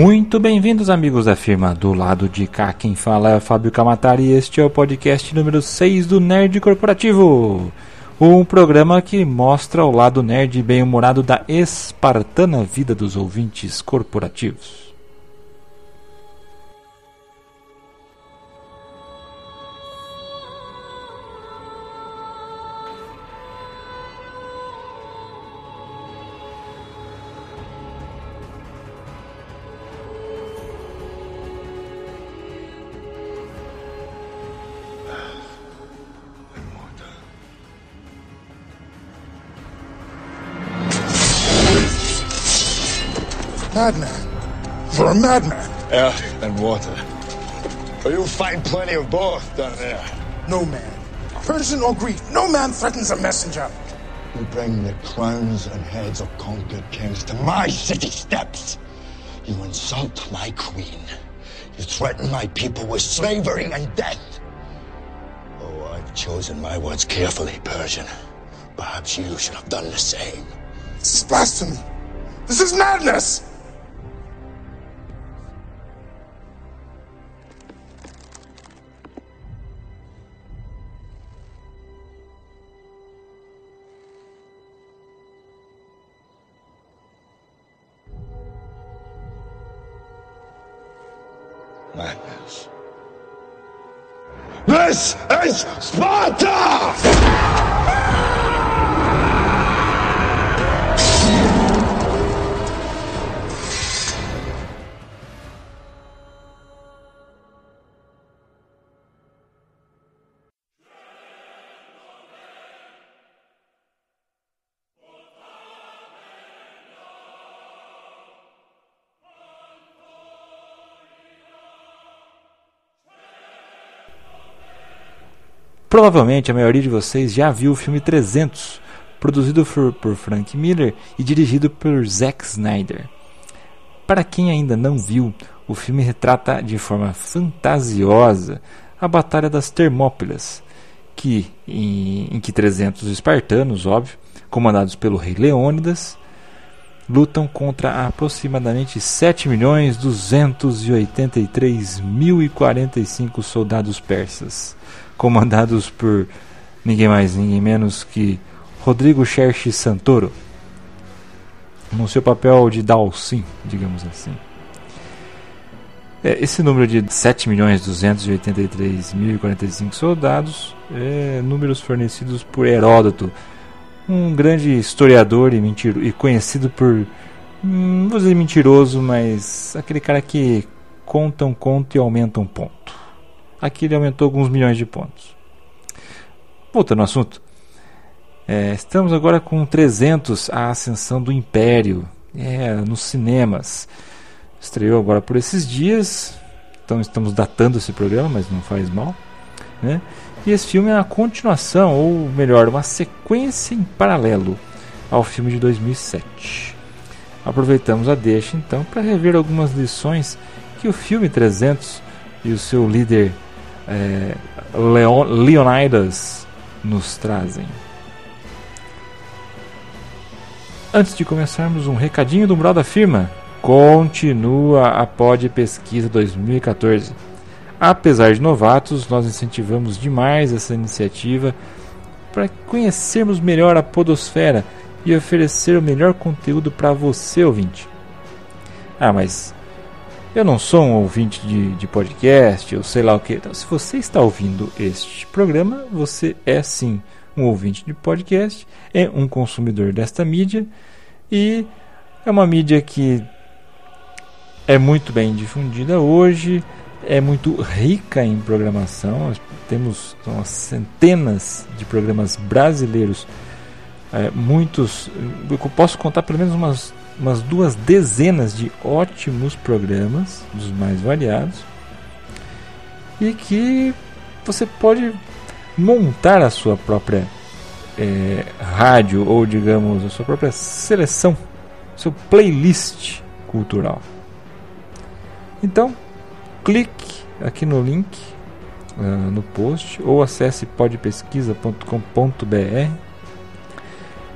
Muito bem-vindos, amigos da firma. Do lado de cá, quem fala é Fábio Camatari e este é o podcast número 6 do Nerd Corporativo. Um programa que mostra o lado nerd bem-humorado da espartana vida dos ouvintes corporativos. Air and water. But you'll find plenty of both down there. No man. Persian or Greek, no man threatens a messenger. You bring the crowns and heads of conquered kings to my city steps. You insult my queen. You threaten my people with slavery and death. Oh, I've chosen my words carefully, Persian. Perhaps you should have done the same. This is blasphemy. This is madness. Madness. This is Sparta! Provavelmente a maioria de vocês já viu o filme 300, produzido por, Frank Miller e dirigido por Zack Snyder. Para quem ainda não viu, o filme retrata de forma fantasiosa a Batalha das Termópilas, que, em, em que 300 espartanos, óbvio, comandados pelo rei Leônidas, lutam contra aproximadamente 7.283.045 soldados persas comandados por ninguém mais, ninguém menos que Rodrigo Cherchi Santoro, no seu papel de Dalsin, digamos assim. É, esse número de 7.283.045 soldados é números fornecidos por Heródoto, um grande historiador e, mentiro, e conhecido por, hum, não vou dizer mentiroso, mas aquele cara que conta um conto e aumenta um ponto. Aqui ele aumentou alguns milhões de pontos. Voltando ao assunto. É, estamos agora com 300 a ascensão do Império é, nos cinemas. Estreou agora por esses dias. Então estamos datando esse programa, mas não faz mal. Né? E esse filme é uma continuação, ou melhor, uma sequência em paralelo ao filme de 2007. Aproveitamos a deixa então para rever algumas lições que o filme 300 e o seu líder é, Leon, Leonidas nos trazem. Antes de começarmos, um recadinho do Mural da Firma. Continua a Pod Pesquisa 2014. Apesar de novatos, nós incentivamos demais essa iniciativa para conhecermos melhor a Podosfera e oferecer o melhor conteúdo para você, ouvinte. Ah, mas eu não sou um ouvinte de, de podcast, ou sei lá o que. Então, se você está ouvindo este programa, você é sim um ouvinte de podcast, é um consumidor desta mídia e é uma mídia que é muito bem difundida hoje, é muito rica em programação. Temos umas centenas de programas brasileiros, é, muitos. Eu posso contar pelo menos umas umas duas dezenas de ótimos programas, dos mais variados, e que você pode montar a sua própria é, rádio ou, digamos, a sua própria seleção, seu playlist cultural. Então, clique aqui no link uh, no post ou acesse podpesquisa.com.br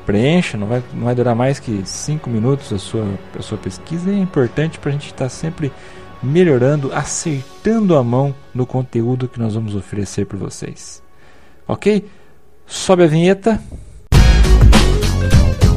preencha, não vai, não vai durar mais que 5 minutos a sua, a sua pesquisa e é importante para a gente estar tá sempre melhorando, acertando a mão no conteúdo que nós vamos oferecer para vocês. Ok? Sobe a vinheta.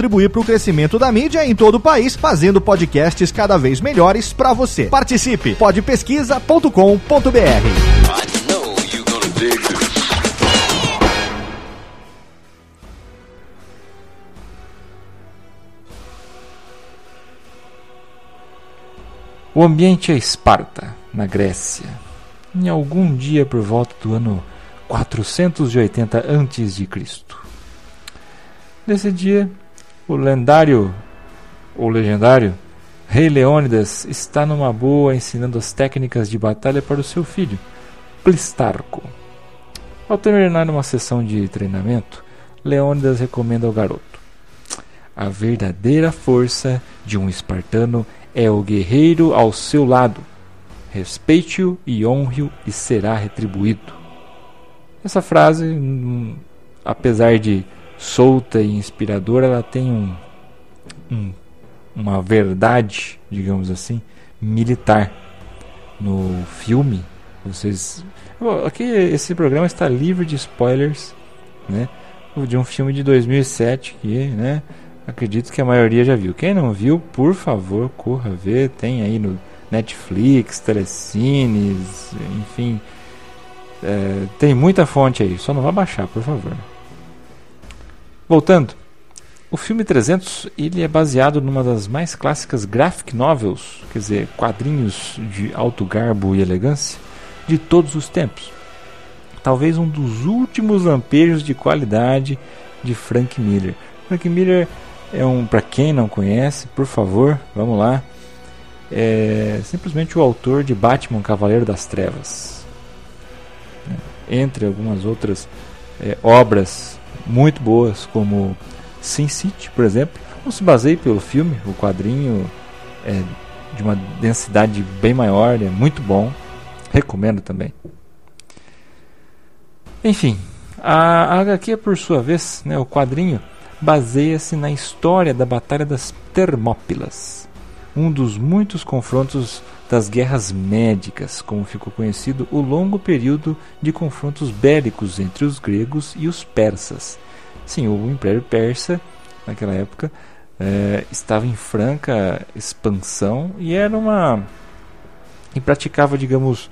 contribuir para o crescimento da mídia em todo o país, fazendo podcasts cada vez melhores para você. Participe! podpesquisa.com.br. O ambiente é Esparta, na Grécia. Em algum dia por volta do ano 480 a.C. Nesse dia, o lendário ou legendário Rei Leônidas está numa boa ensinando as técnicas de batalha para o seu filho, Plistarco. Ao terminar uma sessão de treinamento, Leônidas recomenda ao garoto: A verdadeira força de um espartano é o guerreiro ao seu lado. Respeite-o e honre-o e será retribuído. Essa frase, hum, apesar de solta e inspiradora, ela tem um, um, uma verdade, digamos assim, militar. No filme, vocês. Aqui esse programa está livre de spoilers, né? De um filme de 2007 que, né? Acredito que a maioria já viu. Quem não viu, por favor, corra ver. Tem aí no Netflix, Telecines, enfim. É, tem muita fonte aí. Só não vá baixar, por favor. Voltando, o filme 300 ele é baseado numa das mais clássicas graphic novels, quer dizer, quadrinhos de alto garbo e elegância de todos os tempos. Talvez um dos últimos lampejos de qualidade de Frank Miller. Frank Miller é um, para quem não conhece, por favor, vamos lá. É simplesmente o autor de Batman Cavaleiro das Trevas. Entre algumas outras é, obras muito boas, como Sin City, por exemplo. Não se baseie pelo filme, o quadrinho é de uma densidade bem maior, é muito bom. Recomendo também. Enfim, a HQ, por sua vez, né, o quadrinho, baseia-se na história da Batalha das Termópilas, um dos muitos confrontos das guerras médicas, como ficou conhecido o longo período de confrontos bélicos entre os gregos e os persas. Sim, o Império Persa, naquela época, é, estava em franca expansão e era uma. e praticava, digamos,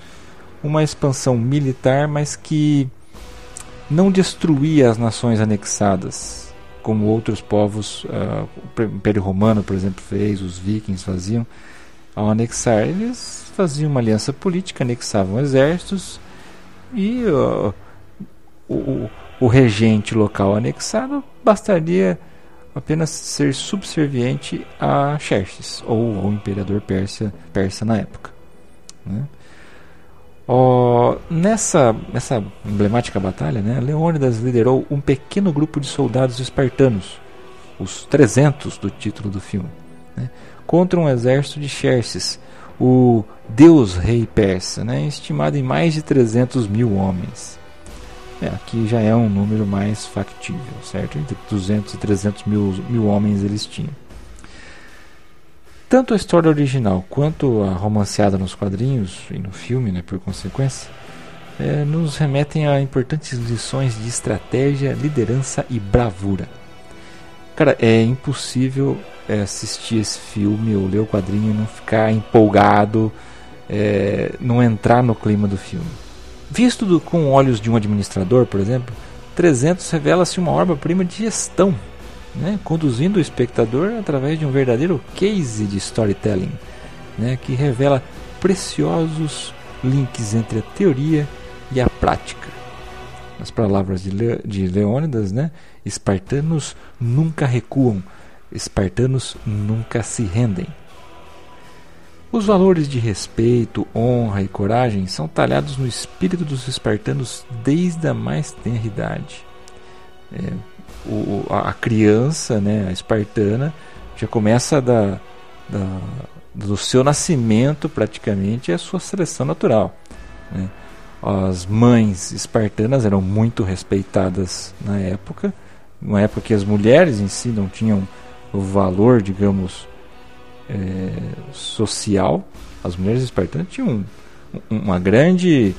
uma expansão militar, mas que não destruía as nações anexadas, como outros povos, uh, o Império Romano, por exemplo, fez, os vikings faziam ao anexar, eles faziam uma aliança política, anexavam exércitos e uh, o, o regente local anexado bastaria apenas ser subserviente a Xerxes ou ao imperador persa, persa na época. Né? Oh, nessa, nessa emblemática batalha, né, Leônidas liderou um pequeno grupo de soldados espartanos, os 300 do título do filme, né, contra um exército de Xerxes, o deus rei persa, né, estimado em mais de 300 mil homens. É, aqui já é um número mais factível, certo? Entre 200 e 300 mil, mil homens eles tinham. Tanto a história original quanto a romanceada nos quadrinhos e no filme, né, por consequência, é, nos remetem a importantes lições de estratégia, liderança e bravura. Cara, é impossível é, assistir esse filme ou ler o quadrinho e não ficar empolgado, é, não entrar no clima do filme. Visto do, com olhos de um administrador, por exemplo, 300 revela-se uma obra-prima de gestão, né, conduzindo o espectador através de um verdadeiro case de storytelling, né, que revela preciosos links entre a teoria e a prática. Nas palavras de, Le, de Leônidas, né? Espartanos nunca recuam, espartanos nunca se rendem. Os valores de respeito, honra e coragem são talhados no espírito dos espartanos desde a mais tenra idade. É, o, a criança, né, a espartana, já começa da, da, do seu nascimento praticamente a sua seleção natural. Né? As mães espartanas eram muito respeitadas na época, uma época que as mulheres em si não tinham o valor, digamos, é, social, as mulheres espartanas tinham uma grande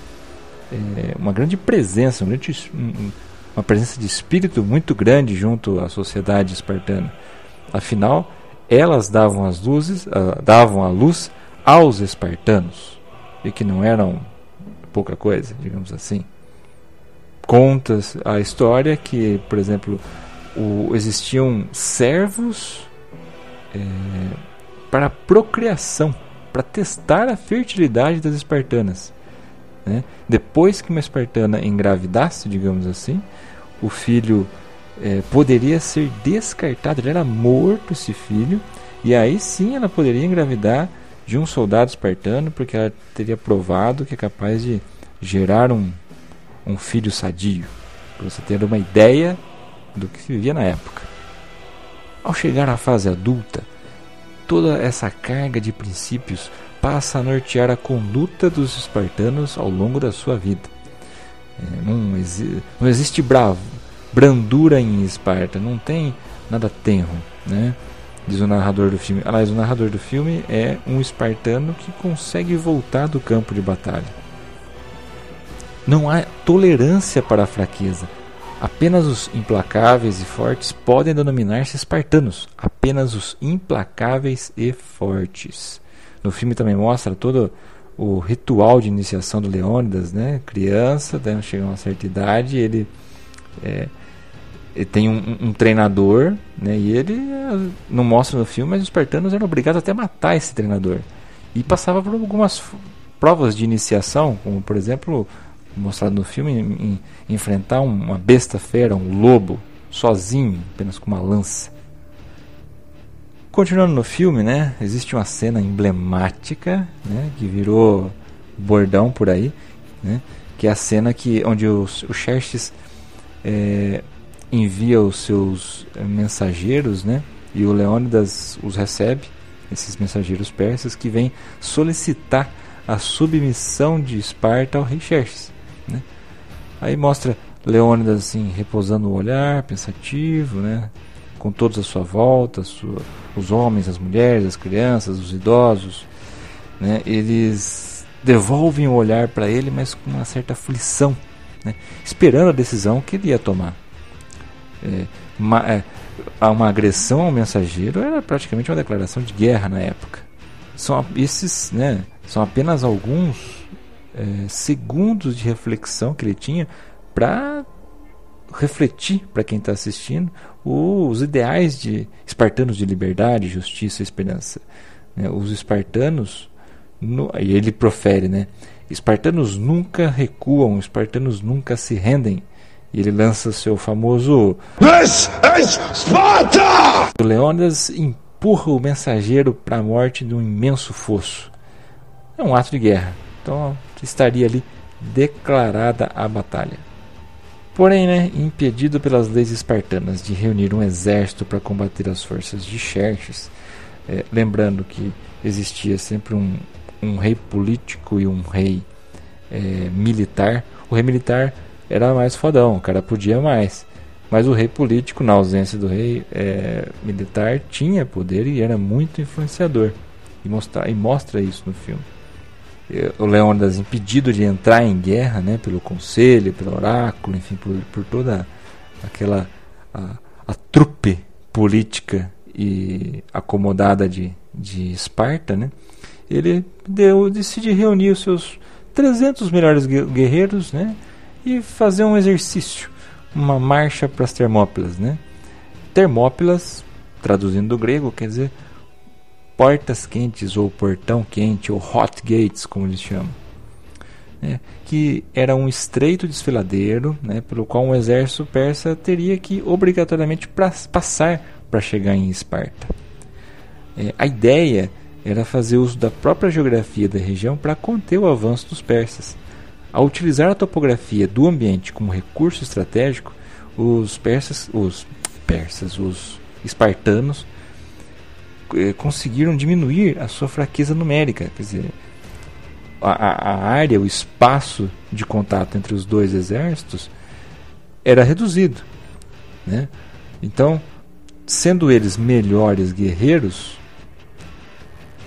é, uma grande presença, uma presença de espírito muito grande junto à sociedade espartana. Afinal, elas davam as luzes, uh, davam a luz aos espartanos e que não eram pouca coisa, digamos assim. Conta a história que, por exemplo, o, existiam servos é, para procriação, para testar a fertilidade das espartanas. Né? Depois que uma espartana engravidasse, digamos assim, o filho é, poderia ser descartado, ele era morto esse filho, e aí sim ela poderia engravidar de um soldado espartano, porque ela teria provado que é capaz de gerar um, um filho sadio, para você ter uma ideia do que se vivia na época. Ao chegar à fase adulta, toda essa carga de princípios passa a nortear a conduta dos espartanos ao longo da sua vida. É, não, exi não, existe bravo, brandura em Esparta, não tem nada tenro, né? Diz o narrador do filme. Aliás, o narrador do filme é um espartano que consegue voltar do campo de batalha. Não há tolerância para a fraqueza, Apenas os implacáveis e fortes podem denominar-se espartanos. Apenas os implacáveis e fortes. No filme também mostra todo o ritual de iniciação do Leônidas, né? Criança, né? chega a uma certa idade, ele, é, ele tem um, um, treinador, né? E ele é, não mostra no filme, mas os espartanos eram obrigados até a matar esse treinador. E passava por algumas provas de iniciação, como por exemplo mostrado no filme, em, em, enfrentar uma besta fera, um lobo, sozinho, apenas com uma lança. Continuando no filme, né, existe uma cena emblemática, né, que virou bordão por aí, né, que é a cena que onde o, o Xerxes é, envia os seus mensageiros, né, e o Leônidas os recebe, esses mensageiros persas que vêm solicitar a submissão de Esparta ao rei Xerxes. Né? Aí mostra Leônidas assim, repousando o olhar, pensativo, né? com todos à sua volta, sua, os homens, as mulheres, as crianças, os idosos. Né? Eles devolvem o olhar para ele, mas com uma certa aflição, né? esperando a decisão que ele ia tomar. É, uma, é, uma agressão ao mensageiro era praticamente uma declaração de guerra na época. São esses, né, são apenas alguns é, segundos de reflexão que ele tinha para refletir para quem está assistindo os ideais de espartanos de liberdade, justiça e esperança. Né? Os espartanos, no, e ele profere, né? Espartanos nunca recuam, espartanos nunca se rendem. E ele lança seu famoso This is Sparta! O Leônidas empurra o mensageiro para a morte de um imenso fosso. É um ato de guerra. Então estaria ali declarada a batalha. Porém, né, impedido pelas leis espartanas de reunir um exército para combater as forças de Xerxes, é, lembrando que existia sempre um, um rei político e um rei é, militar, o rei militar era mais fodão, o cara podia mais. Mas o rei político, na ausência do rei é, militar, tinha poder e era muito influenciador. E mostra, e mostra isso no filme o Leônidas impedido de entrar em guerra né, pelo conselho, pelo oráculo, enfim, por, por toda aquela a, a trupe política e acomodada de, de Esparta, né, ele deu, decide reunir os seus 300 melhores guerreiros né, e fazer um exercício, uma marcha para as Termópilas. Né. Termópilas, traduzindo do grego, quer dizer portas quentes ou portão quente ou hot gates, como eles chamam. né, que era um estreito desfiladeiro, né, pelo qual um exército persa teria que obrigatoriamente passar para chegar em Esparta. É, a ideia era fazer uso da própria geografia da região para conter o avanço dos persas. Ao utilizar a topografia do ambiente como recurso estratégico, os persas, os persas, os espartanos conseguiram diminuir a sua fraqueza numérica, quer dizer, a, a área, o espaço de contato entre os dois exércitos era reduzido, né? Então, sendo eles melhores guerreiros,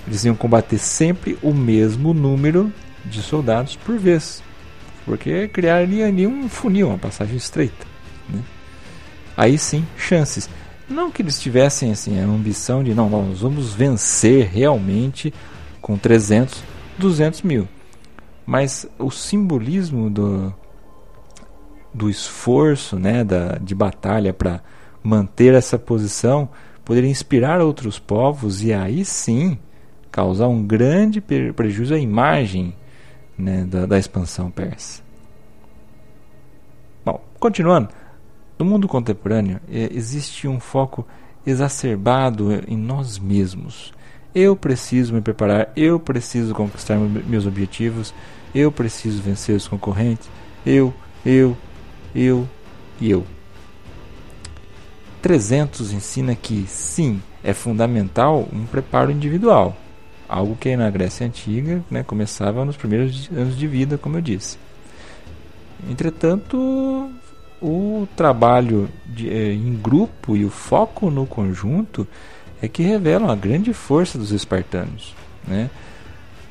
eles iam combater sempre o mesmo número de soldados por vez, porque criaria ali um funil, uma passagem estreita. Né? Aí sim, chances. Não que eles tivessem assim, a ambição de, não, nós vamos vencer realmente com 300, 200 mil. Mas o simbolismo do, do esforço né, da, de batalha para manter essa posição poderia inspirar outros povos e aí sim causar um grande prejuízo à imagem né, da, da expansão persa. Bom, continuando, no mundo contemporâneo é, existe um foco exacerbado em nós mesmos. Eu preciso me preparar, eu preciso conquistar meus objetivos, eu preciso vencer os concorrentes, eu, eu, eu e eu. 300 ensina que sim, é fundamental um preparo individual, algo que na Grécia Antiga né, começava nos primeiros anos de vida, como eu disse. Entretanto, o trabalho de, eh, em grupo e o foco no conjunto é que revelam a grande força dos espartanos. Né?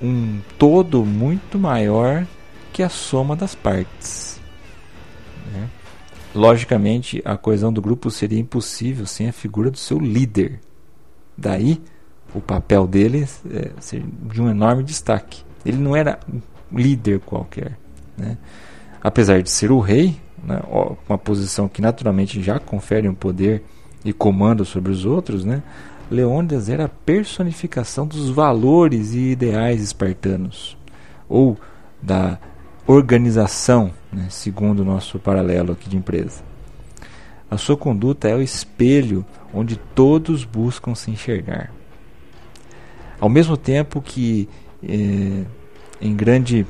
Um todo muito maior que a soma das partes. Né? Logicamente, a coesão do grupo seria impossível sem a figura do seu líder. Daí, o papel dele é de um enorme destaque. Ele não era um líder qualquer. Né? Apesar de ser o rei, né, uma posição que naturalmente já confere um poder e comando sobre os outros, né, Leônidas era a personificação dos valores e ideais espartanos, ou da organização, né, segundo o nosso paralelo aqui de empresa. A sua conduta é o espelho onde todos buscam se enxergar. Ao mesmo tempo que eh, em grande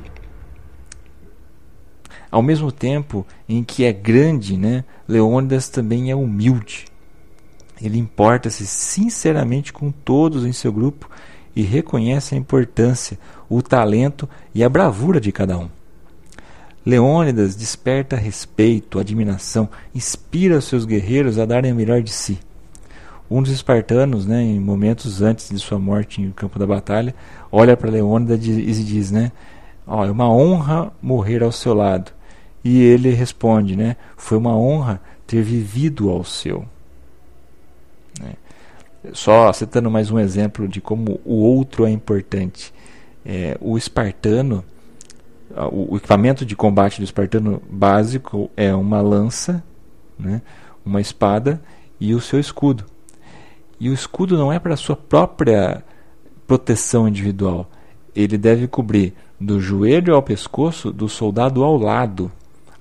ao mesmo tempo em que é grande, né, Leônidas também é humilde. Ele importa-se sinceramente com todos em seu grupo e reconhece a importância, o talento e a bravura de cada um. Leônidas desperta respeito, admiração, inspira seus guerreiros a darem o melhor de si. Um dos espartanos, né, em momentos antes de sua morte no campo da batalha, olha para Leônidas e diz, né, oh, é uma honra morrer ao seu lado. E ele responde, né? Foi uma honra ter vivido ao seu. Né? Só citando mais um exemplo de como o outro é importante. É, o espartano, o, equipamento de combate do espartano básico é uma lança, né? uma espada e o seu escudo. E o escudo não é para sua própria proteção individual. Ele deve cobrir do joelho ao pescoço do soldado ao lado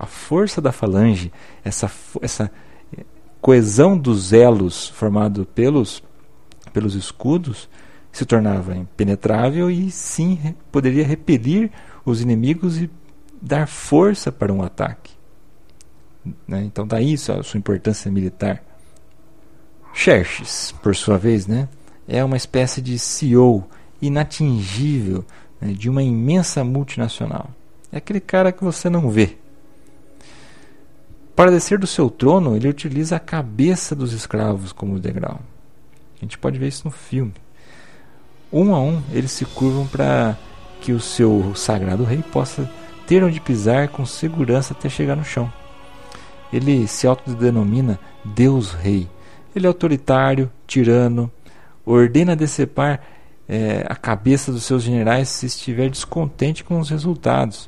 a força da falange, essa, essa coesão dos elos formado pelos, pelos escudos, se tornava impenetrável e sim poderia repelir os inimigos e dar força para um ataque. Né? Então daí isso, a sua importância militar. Xerxes, por sua vez, né, é uma espécie de CEO inatingível né, de uma imensa multinacional. É aquele cara que você não vê, para descer do seu trono, ele utiliza a cabeça dos escravos como degrau. A gente pode ver isso no filme. Um a um, eles se curvam para que o seu sagrado rei possa ter onde pisar com segurança até chegar no chão. Ele se autodenomina Deus Rei. Ele é autoritário, tirano, ordena decepar é, a cabeça dos seus generais se estiver descontente com os resultados.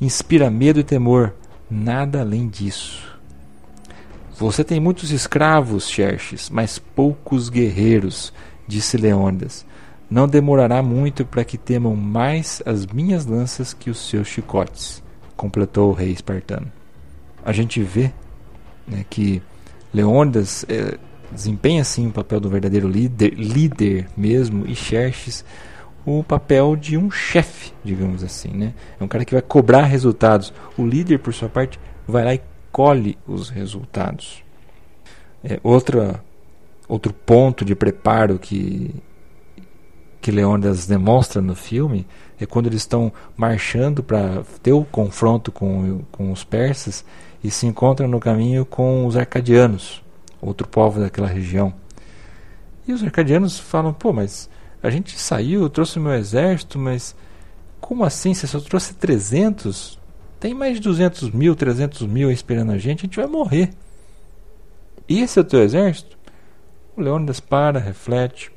Inspira medo e temor, Nada além disso. Você tem muitos escravos, Xerxes, mas poucos guerreiros, disse Leônidas. Não demorará muito para que temam mais as minhas lanças que os seus chicotes, completou o rei espartano. A gente vê né, que Leônidas é, desempenha sim o papel do verdadeiro líder, líder mesmo, e Xerxes o papel de um chefe, digamos assim, né? É um cara que vai cobrar resultados. O líder, por sua parte, vai lá e colhe os resultados. É, outra, outro ponto de preparo que que Leônidas demonstra no filme é quando eles estão marchando para ter o confronto com, com os persas e se encontram no caminho com os arcadianos, outro povo daquela região. E os arcadianos falam: pô, mas a gente saiu, trouxe o meu exército, mas como assim? Você só trouxe 300? Tem mais de 200 mil, 300 mil esperando a gente, a gente vai morrer. E esse é o teu exército? O Leônidas para, reflete,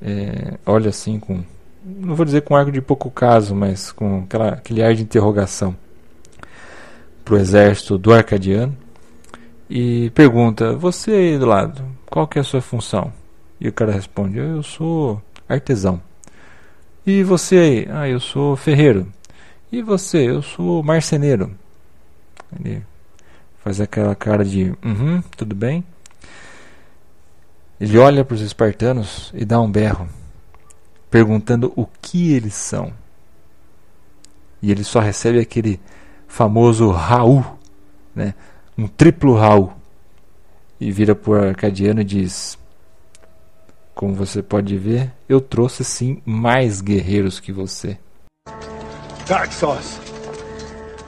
é, olha assim com, não vou dizer com arco de pouco caso, mas com aquela, aquele ar de interrogação para o exército do Arcadiano e pergunta: Você aí do lado, qual que é a sua função? E o cara responde: Eu sou artesão. E você aí? Ah, eu sou ferreiro. E você? Eu sou marceneiro. Ele faz aquela cara de: Uhum, tudo bem. Ele olha para os espartanos e dá um berro, perguntando o que eles são. E ele só recebe aquele famoso Raul, né? um triplo Raul. E vira para o arcadiano e diz: Como você pode ver, eu trouxe sim mais guerreiros que você. Taxos!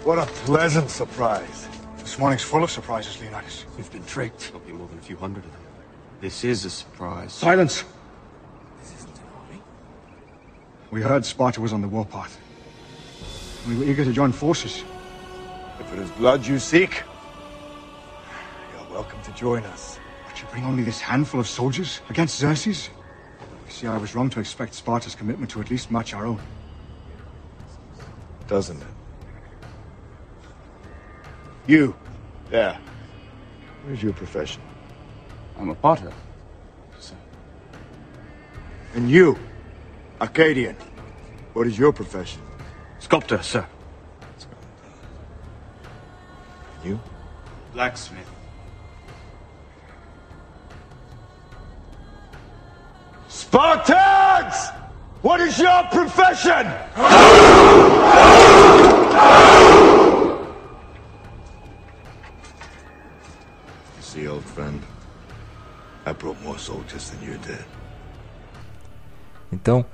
What a pleasant surprise. This morning's full of surprises, Leonidas. We've been tricked. There'll be more than a few hundred of them. This is a surprise. Silence! This isn't an army. We heard Sparta was on the warpath. We were eager to join forces. If it is blood you seek, you're welcome to join us. Bring only this handful of soldiers against Xerxes? You see, I was wrong to expect Sparta's commitment to at least match our own. Doesn't it? You, there. What is your profession? I'm a potter. sir. And you, Arcadian, what is your profession? Sculptor, sir. You? Blacksmith. Spartans! What is your profession? You see, old friend, I brought more soldiers than you did. Então,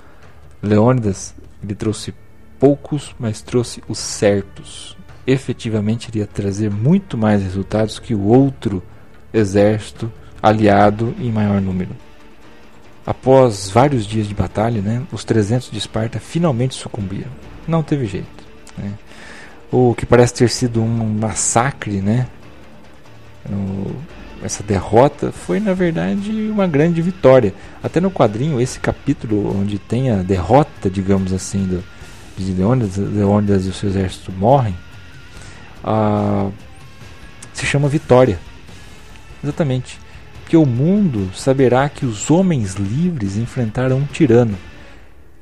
Leônidas ele trouxe poucos, mas trouxe os certos. Efetivamente iria trazer muito mais resultados que o outro exército aliado em maior número. Após vários dias de batalha, né, os 300 de Esparta finalmente sucumbiram. Não teve jeito. Né. O que parece ter sido um massacre, né, essa derrota foi na verdade uma grande vitória. Até no quadrinho, esse capítulo onde tem a derrota, digamos assim, do, de Leônidas, Leônidas e o seu exército morrem, ah, se chama Vitória. Exatamente. Que o mundo saberá que os homens livres enfrentaram um tirano,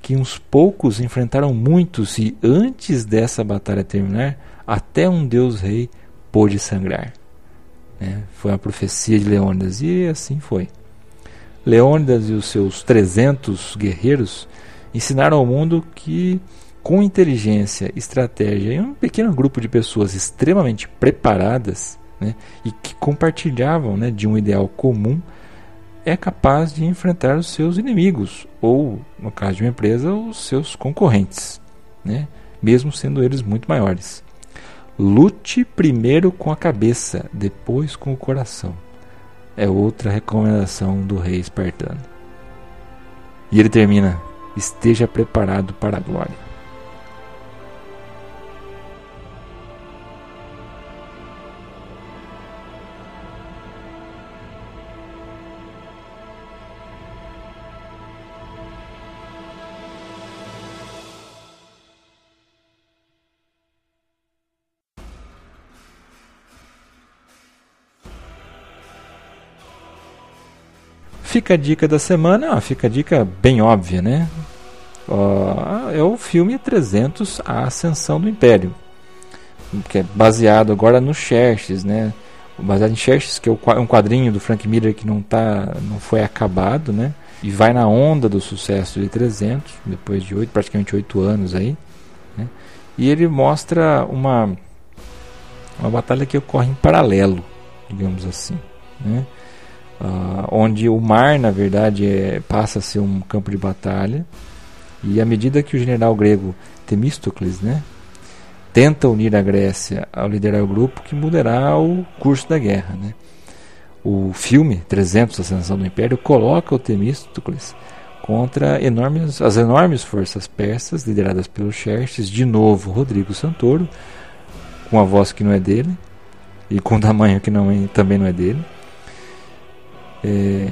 que uns poucos enfrentaram muitos, e antes dessa batalha terminar, até um deus rei pôde sangrar. Né? Foi a profecia de Leônidas, e assim foi. Leônidas e os seus 300 guerreiros ensinaram ao mundo que, com inteligência, estratégia e um pequeno grupo de pessoas extremamente preparadas, né, e que compartilhavam né, de um ideal comum, é capaz de enfrentar os seus inimigos, ou, no caso de uma empresa, os seus concorrentes, né, mesmo sendo eles muito maiores. Lute primeiro com a cabeça, depois com o coração. É outra recomendação do rei espartano. E ele termina: esteja preparado para a glória. Fica a dica da semana, ó, fica a dica bem óbvia, né? É o filme 300, A Ascensão do Império, que é baseado agora no Xerxes, né? Baseado em Xerxes, que é um quadrinho do Frank Miller que não, tá, não foi acabado, né? E vai na onda do sucesso de 300, depois de oito, praticamente oito anos aí. Né? E ele mostra uma, uma batalha que ocorre em paralelo, digamos assim. Né? Uh, onde o mar, na verdade, é, passa a ser um campo de batalha. E à medida que o general grego Temístocles né, tenta unir a Grécia ao liderar o grupo, que mudará o curso da guerra. Né? O filme 300, Ascensão do Império, coloca o Temístocles contra enormes, as enormes forças persas lideradas pelo Xerxes, de novo Rodrigo Santoro, com a voz que não é dele e com o tamanho que não é, também não é dele é,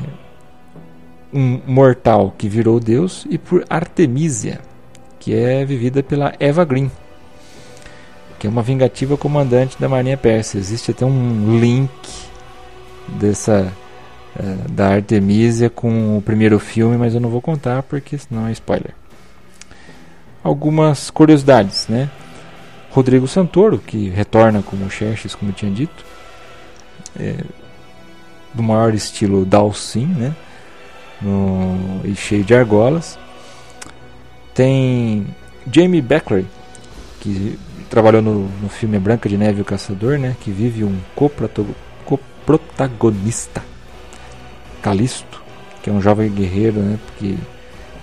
um mortal que virou Deus e por Artemisia, que é vivida pela Eva Green, que é uma vingativa comandante da Marinha Persa. Existe até um link dessa uh, da Artemisia com o primeiro filme, mas eu não vou contar porque senão é spoiler. Algumas curiosidades, né? Rodrigo Santoro, que retorna como Xerxes, como eu tinha dito, é, do maior estilo Dalsin, né? No, e cheio de argolas. Tem Jamie Beckley, que trabalhou no, no filme Branca de Neve e o Caçador, né? Que vive um coprotagonista, Calisto, que é um jovem guerreiro, né? Que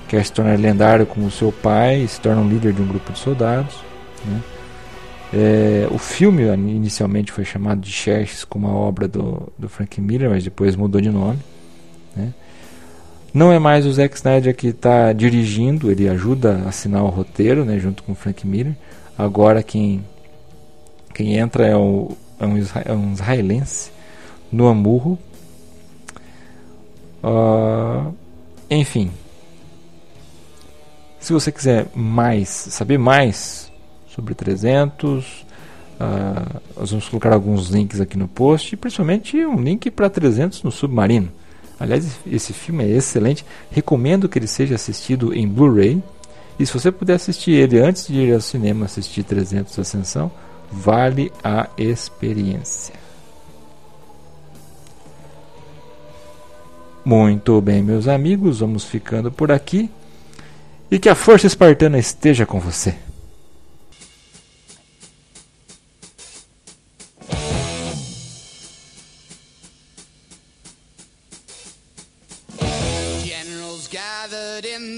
quer se tornar lendário como seu pai se torna um líder de um grupo de soldados, né? É, o filme inicialmente foi chamado de Xerxes como uma obra do, do Frank Miller, mas depois mudou de nome. Né? Não é mais o Zack Snyder que está dirigindo, ele ajuda a assinar o roteiro né, junto com o Frank Miller. Agora quem, quem entra é, o, é, um, é um israelense, Noah Murro. Uh, enfim, se você quiser mais, saber mais sobre 300. Uh, ah, nós vamos colocar alguns links aqui no post, principalmente um link para 300 no Submarino. Aliás, esse filme é excelente. Recomendo que ele seja assistido em Blu-ray. E se você puder assistir ele antes de ir ao cinema assistir 300 Ascensão, vale a experiência. Muito bem, meus amigos, vamos ficando por aqui. E que a força espartana esteja com você.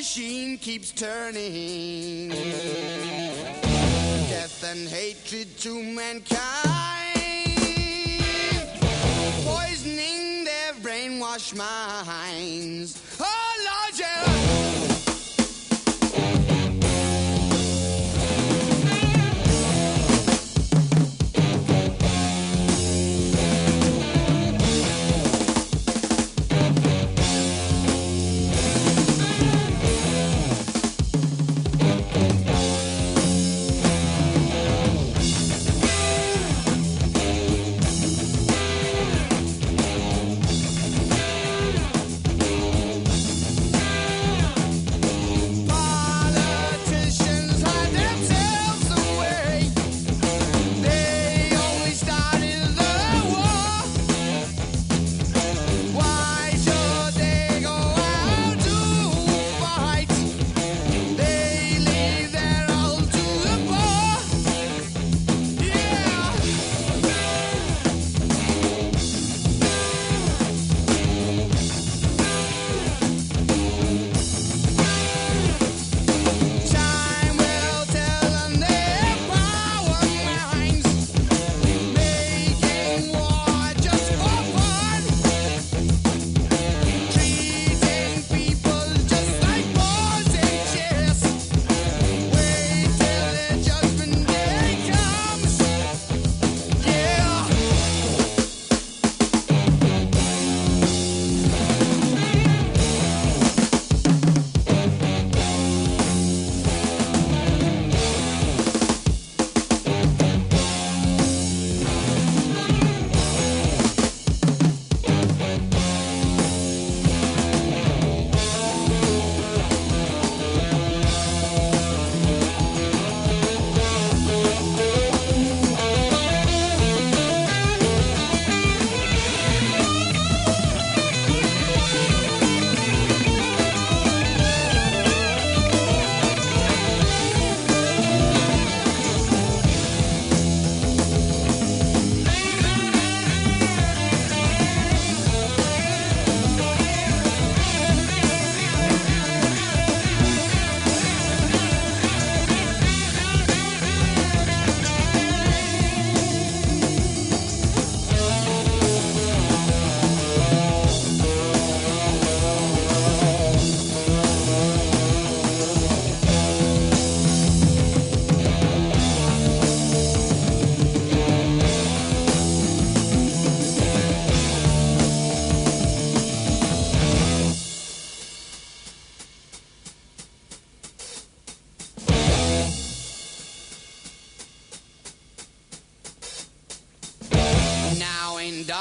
machine keeps turning, death and hatred to mankind. Poisoning their brainwash minds.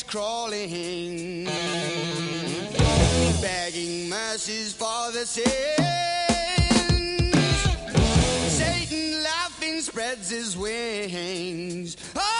Pigs crawling, begging mercies for the sins. Satan laughing spreads his wings. Oh!